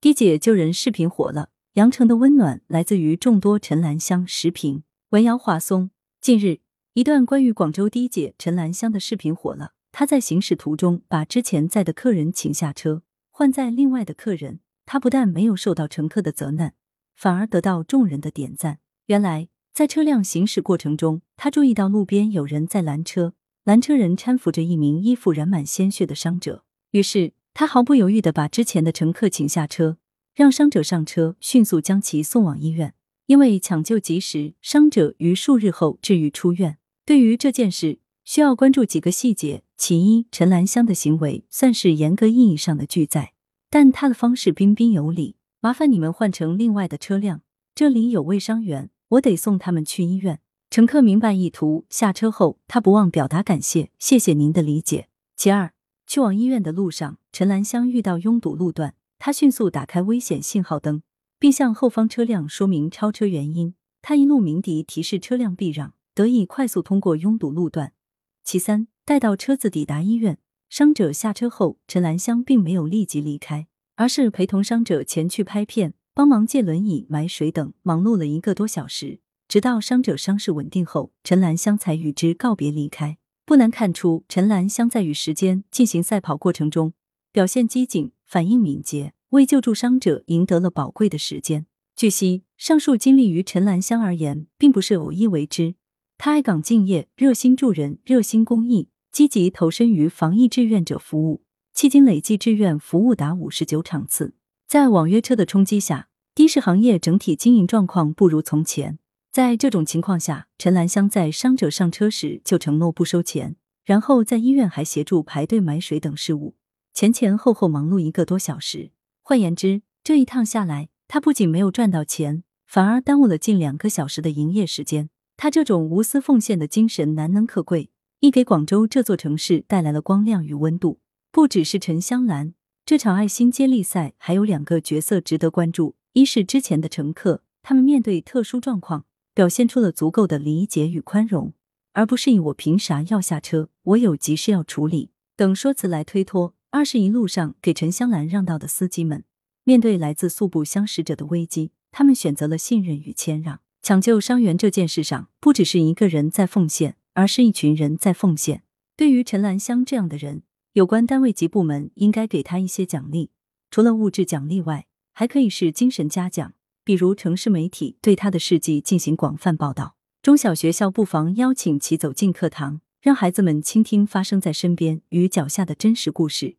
滴姐救人视频火了，羊城的温暖来自于众多陈兰香视频。文瑶华松，近日一段关于广州滴姐陈兰香的视频火了。她在行驶途中把之前载的客人请下车，换载另外的客人。她不但没有受到乘客的责难，反而得到众人的点赞。原来在车辆行驶过程中，她注意到路边有人在拦车，拦车人搀扶着一名衣服染满鲜血的伤者，于是。他毫不犹豫的把之前的乘客请下车，让伤者上车，迅速将其送往医院。因为抢救及时，伤者于数日后治愈出院。对于这件事，需要关注几个细节。其一，陈兰香的行为算是严格意义上的拒载，但他的方式彬彬有礼。麻烦你们换成另外的车辆，这里有位伤员，我得送他们去医院。乘客明白意图，下车后他不忘表达感谢，谢谢您的理解。其二。去往医院的路上，陈兰香遇到拥堵路段，她迅速打开危险信号灯，并向后方车辆说明超车原因。她一路鸣笛提示车辆避让，得以快速通过拥堵路段。其三，待到车子抵达医院，伤者下车后，陈兰香并没有立即离开，而是陪同伤者前去拍片、帮忙借轮椅、买水等，忙碌了一个多小时，直到伤者伤势稳定后，陈兰香才与之告别离开。不难看出，陈兰香在与时间进行赛跑过程中，表现机警，反应敏捷，为救助伤者赢得了宝贵的时间。据悉，上述经历于陈兰香而言，并不是偶一为之。她爱岗敬业，热心助人，热心公益，积极投身于防疫志愿者服务，迄今累计志愿服务达五十九场次。在网约车的冲击下，的士行业整体经营状况不如从前。在这种情况下，陈兰香在伤者上车时就承诺不收钱，然后在医院还协助排队买水等事务，前前后后忙碌一个多小时。换言之，这一趟下来，他不仅没有赚到钱，反而耽误了近两个小时的营业时间。他这种无私奉献的精神难能可贵，亦给广州这座城市带来了光亮与温度。不只是陈香兰，这场爱心接力赛还有两个角色值得关注：一是之前的乘客，他们面对特殊状况。表现出了足够的理解与宽容，而不是以“我凭啥要下车，我有急事要处理”等说辞来推脱。二是一路上给陈香兰让道的司机们，面对来自素不相识者的危机，他们选择了信任与谦让。抢救伤员这件事上，不只是一个人在奉献，而是一群人在奉献。对于陈兰香这样的人，有关单位及部门应该给他一些奖励，除了物质奖励外，还可以是精神嘉奖。比如城市媒体对他的事迹进行广泛报道，中小学校不妨邀请其走进课堂，让孩子们倾听发生在身边与脚下的真实故事，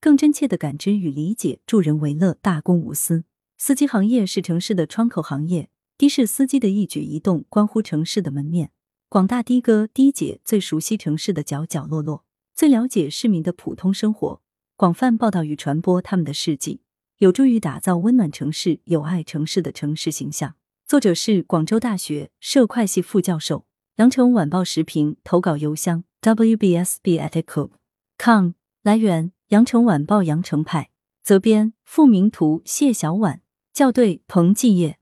更真切的感知与理解助人为乐、大公无私。司机行业是城市的窗口行业，的士司机的一举一动关乎城市的门面。广大的哥、的姐最熟悉城市的角角落落，最了解市民的普通生活，广泛报道与传播他们的事迹。有助于打造温暖城市、有爱城市的城市形象。作者是广州大学社会系副教授。羊城晚报时评投稿邮箱：wbsb@com。来源：羊城晚报羊城派。责编：付明图，谢小婉。校对：彭继业。